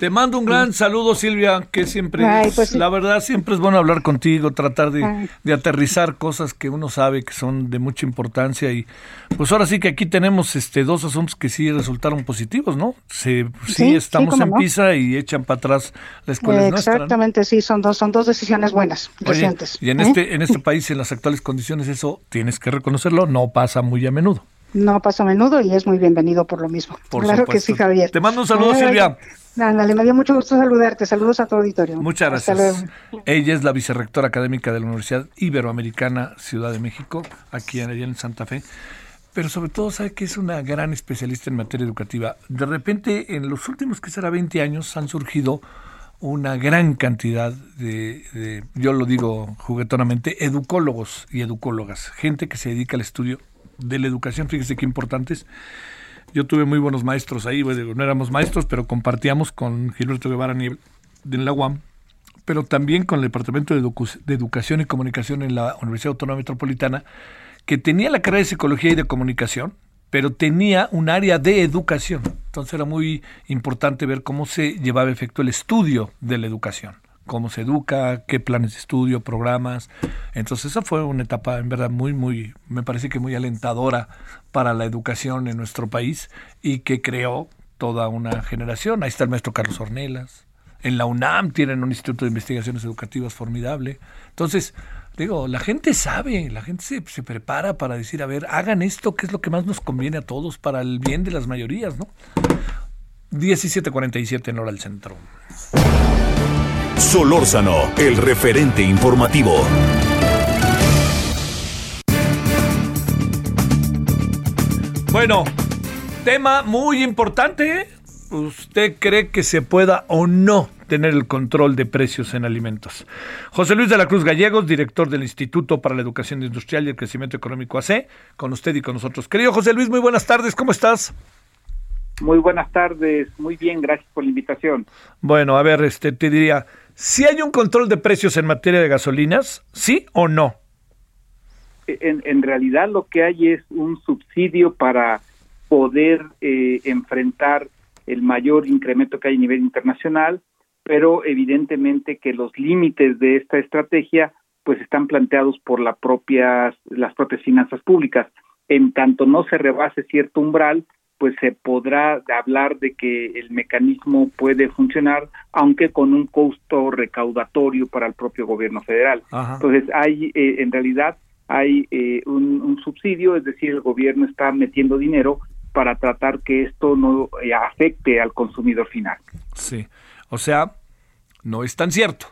Te mando un gran saludo, Silvia, que siempre, pues la verdad, siempre es bueno hablar contigo, tratar de, de, aterrizar cosas que uno sabe que son de mucha importancia y pues ahora sí que aquí tenemos este dos asuntos que sí resultaron positivos, ¿no? sí, estamos en PISA y echan para atrás la escuela Exactamente, sí, son dos, son dos decisiones buenas, recientes. Y en, ¿eh? este, en este país, en las actuales condiciones, eso tienes que reconocerlo, no pasa muy a menudo. No pasa a menudo y es muy bienvenido por lo mismo. claro que sí, Javier. Te mando un saludo, Silvia. Ándale, me dio mucho gusto saludarte. Saludos a tu auditorio. Muchas gracias. Ella es la vicerrectora académica de la Universidad Iberoamericana Ciudad de México, aquí en, en Santa Fe. Pero sobre todo sabe que es una gran especialista en materia educativa. De repente, en los últimos, que será 20 años, han surgido una gran cantidad de, de, yo lo digo juguetonamente, educólogos y educólogas, gente que se dedica al estudio de la educación, fíjese qué importantes. Yo tuve muy buenos maestros ahí, no éramos maestros, pero compartíamos con Gilberto Guevara Niebla en la UAM, pero también con el Departamento de, de Educación y Comunicación en la Universidad Autónoma Metropolitana, que tenía la carrera de Psicología y de Comunicación, pero tenía un área de educación. Entonces era muy importante ver cómo se llevaba efecto el estudio de la educación cómo se educa, qué planes de estudio, programas. Entonces esa fue una etapa en verdad muy, muy, me parece que muy alentadora para la educación en nuestro país y que creó toda una generación. Ahí está el maestro Carlos Ornelas. En la UNAM tienen un instituto de investigaciones educativas formidable. Entonces, digo, la gente sabe, la gente se, prepara para decir, a ver, hagan esto, que es lo que más nos conviene a todos para el bien de las mayorías, ¿no? 1747 en hora del centro. Solórzano, el referente informativo. Bueno, tema muy importante. ¿Usted cree que se pueda o no tener el control de precios en alimentos? José Luis de la Cruz Gallegos, director del Instituto para la Educación Industrial y el Crecimiento Económico AC, con usted y con nosotros. Querido José Luis, muy buenas tardes, ¿cómo estás? Muy buenas tardes, muy bien, gracias por la invitación. Bueno, a ver, este te diría, ¿Si hay un control de precios en materia de gasolinas? ¿Sí o no? En, en realidad lo que hay es un subsidio para poder eh, enfrentar el mayor incremento que hay a nivel internacional, pero evidentemente que los límites de esta estrategia pues están planteados por la propias, las propias finanzas públicas. En tanto no se rebase cierto umbral, pues se podrá hablar de que el mecanismo puede funcionar, aunque con un costo recaudatorio para el propio gobierno federal. Entonces, hay, eh, en realidad, hay eh, un, subsidio, es decir, el gobierno está metiendo dinero para tratar que esto no eh, afecte al consumidor final. Sí, o sea, no es tan cierto.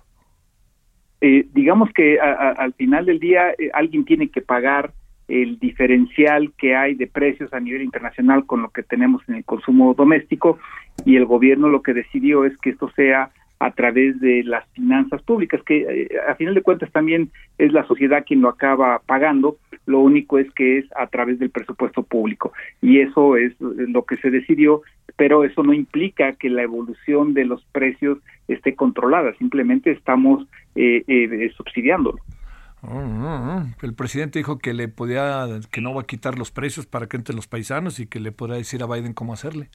digamos que al final del día alguien tiene que pagar el diferencial que hay de precios a nivel internacional con lo que tenemos en el consumo doméstico y el gobierno lo que decidió es que esto sea a través de las finanzas públicas, que eh, a final de cuentas también es la sociedad quien lo acaba pagando, lo único es que es a través del presupuesto público y eso es lo que se decidió, pero eso no implica que la evolución de los precios esté controlada, simplemente estamos eh, eh, subsidiándolo. El presidente dijo que le podía, que no va a quitar los precios para que entre los paisanos y que le podrá decir a Biden cómo hacerle.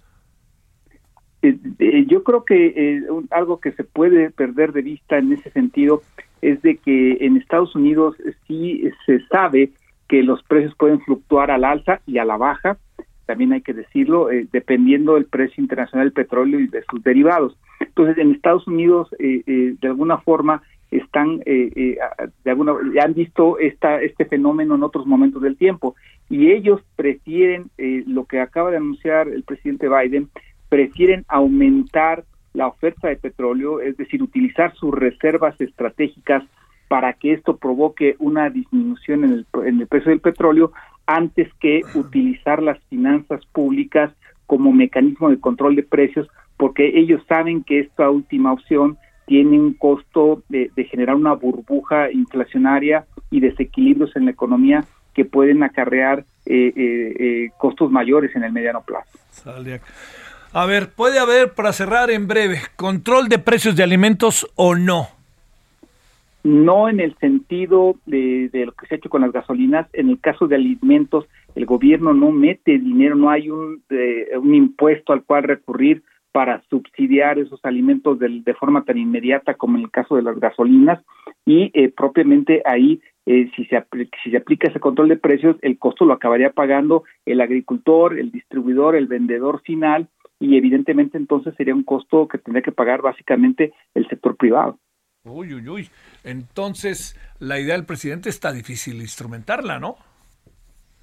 Eh, eh, yo creo que eh, algo que se puede perder de vista en ese sentido es de que en Estados Unidos sí se sabe que los precios pueden fluctuar al alza y a la baja, también hay que decirlo, dependiendo del precio internacional del petróleo y de sus derivados. Entonces, en Estados Unidos, de alguna forma, están eh, eh, de alguna han visto esta este fenómeno en otros momentos del tiempo. Y ellos prefieren eh, lo que acaba de anunciar el presidente Biden prefieren aumentar la oferta de petróleo es decir utilizar sus reservas estratégicas para que esto provoque una disminución en el, en el precio del petróleo antes que utilizar las finanzas públicas como mecanismo de control de precios porque ellos saben que esta última opción tiene un costo de, generar una burbuja inflacionaria y desequilibrios en la economía que pueden acarrear eh, eh, eh, costos mayores en el mediano plazo. A ver, puede haber, para cerrar en breve, control de precios de alimentos o no. No en el sentido de, lo que se ha hecho con las gasolinas. En el caso de alimentos, el gobierno no mete dinero, no hay un, un impuesto al cual recurrir para subsidiar esos alimentos de, de, forma tan inmediata como en el caso de las gasolinas y eh, propiamente ahí eh, si, se si se aplica ese control de precios el costo lo acabaría pagando el agricultor, el distribuidor, el vendedor final y evidentemente entonces sería un costo que tendría que pagar básicamente el sector privado. Uy, uy, uy. Entonces, la idea del presidente está difícil instrumentarla, ¿no?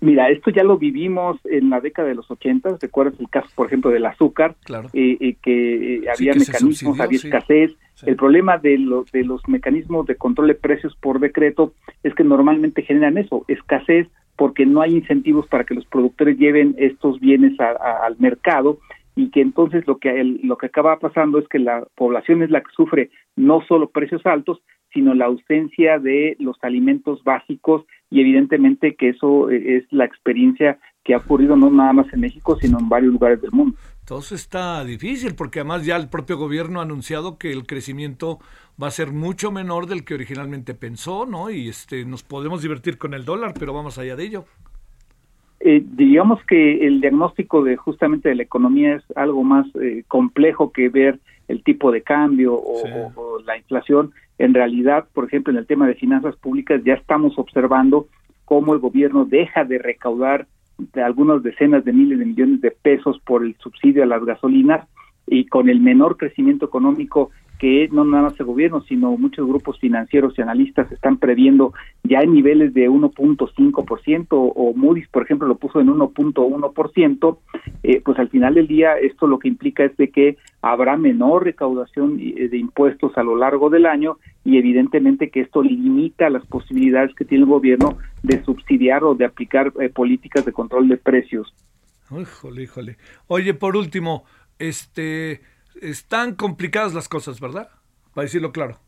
Mira, esto ya lo vivimos en la década de los 80, recuerdas el caso, por ejemplo, del azúcar, eh, eh, que eh, había mecanismos, había escasez. El problema de, de los mecanismos de control de precios por decreto es que normalmente generan eso, escasez, porque no hay incentivos para que los productores lleven estos bienes al mercado y que entonces lo que lo que acaba pasando es que la población es la que sufre no solo precios altos, sino la ausencia de los alimentos básicos y evidentemente que eso es la experiencia que ha ocurrido no nada más en México, sino en varios lugares del mundo. Entonces está difícil porque además ya el propio gobierno ha anunciado que el crecimiento va a ser mucho menor del que originalmente pensó, ¿no? Y este nos podemos divertir con el dólar, pero vamos allá de ello. Eh, digamos que el diagnóstico de justamente de la economía es algo más eh, complejo que ver el tipo de cambio o, la inflación. En realidad, por ejemplo, en el tema de finanzas públicas ya estamos observando cómo el gobierno deja de recaudar de algunas decenas de miles de millones de pesos por el subsidio a las gasolinas y con el menor crecimiento económico que no nada más el gobierno, sino muchos grupos financieros y analistas están previendo ya en niveles de 1.5% o Moody's, por ejemplo, lo puso en 1.1%, eh, pues al final del día esto lo que implica es de que habrá menor recaudación eh, de impuestos a lo largo del año y evidentemente que esto limita las posibilidades que tiene el gobierno de subsidiar o de aplicar eh, políticas de control de precios. Híjole, híjole. Oye, por último, este están complicadas las cosas, ¿verdad? Para decirlo claro.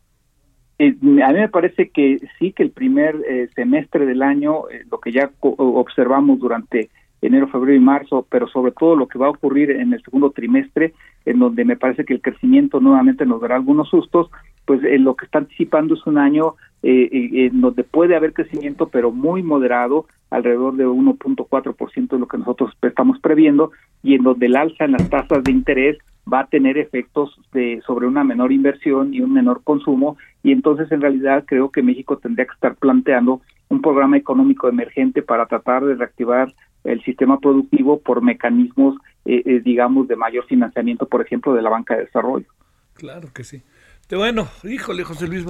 Eh, a mí me parece que sí, que el primer eh, semestre del año, eh, lo que ya observamos durante enero, febrero y marzo, pero sobre todo lo que va a ocurrir en el segundo trimestre, en donde me parece que el crecimiento nuevamente nos dará algunos sustos, pues eh, lo que está anticipando es un año eh, eh, en donde puede haber crecimiento, pero muy moderado, alrededor de 1.4% de lo que nosotros estamos previendo, y en donde el alza en las tasas de interés va a tener efectos de sobre una menor inversión y un menor consumo y entonces en realidad creo que México tendría que estar planteando un programa económico emergente para tratar de reactivar el sistema productivo por mecanismos eh, eh, digamos de mayor financiamiento por ejemplo de la banca de desarrollo Claro que sí. Bueno, híjole, José Luis,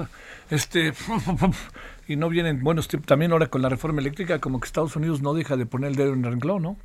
este, y no vienen, bueno, este, también ahora con la reforma eléctrica, como que Estados Unidos no deja de poner el dedo en el renglón, ¿no?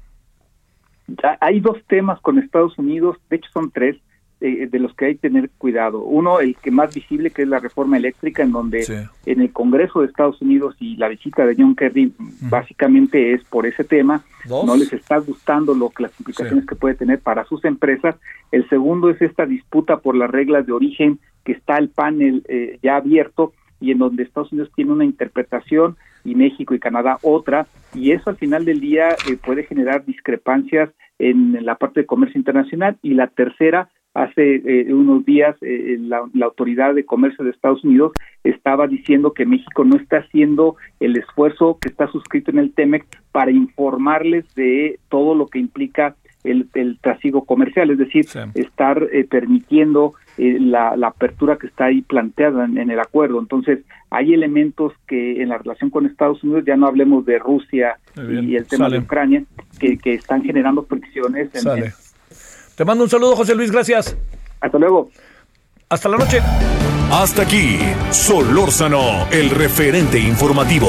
Hay dos temas con Estados Unidos, de hecho son tres, eh, de los que hay que tener cuidado. Uno, el que más visible, que es la reforma eléctrica, en donde Sí. en el Congreso de Estados Unidos y la visita de John Kerry básicamente es por ese tema, Dos. no les está gustando lo las implicaciones que puede tener para sus empresas. El segundo es esta disputa por las reglas de origen, que está el panel eh, ya abierto y en donde Estados Unidos tiene una interpretación y México y Canadá otra, y eso al final del día eh, puede generar discrepancias en la parte de comercio internacional. Y la tercera, hace eh, unos días eh, la, la Autoridad de Comercio de Estados Unidos estaba diciendo que México no está haciendo el esfuerzo que está suscrito en el TEMEC para informarles de todo lo que implica el, el trasiego comercial, es decir, estar eh, permitiendo eh, la, la apertura que está ahí planteada en, en el acuerdo. Entonces, hay elementos que en la relación con Estados Unidos, ya no hablemos de Rusia y el tema Sale. de Ucrania, que, que están generando fricciones. en- Sale. en- Te mando un saludo, José Luis, gracias. Hasta luego. Hasta la noche. Hasta aquí, Solórzano, el referente informativo.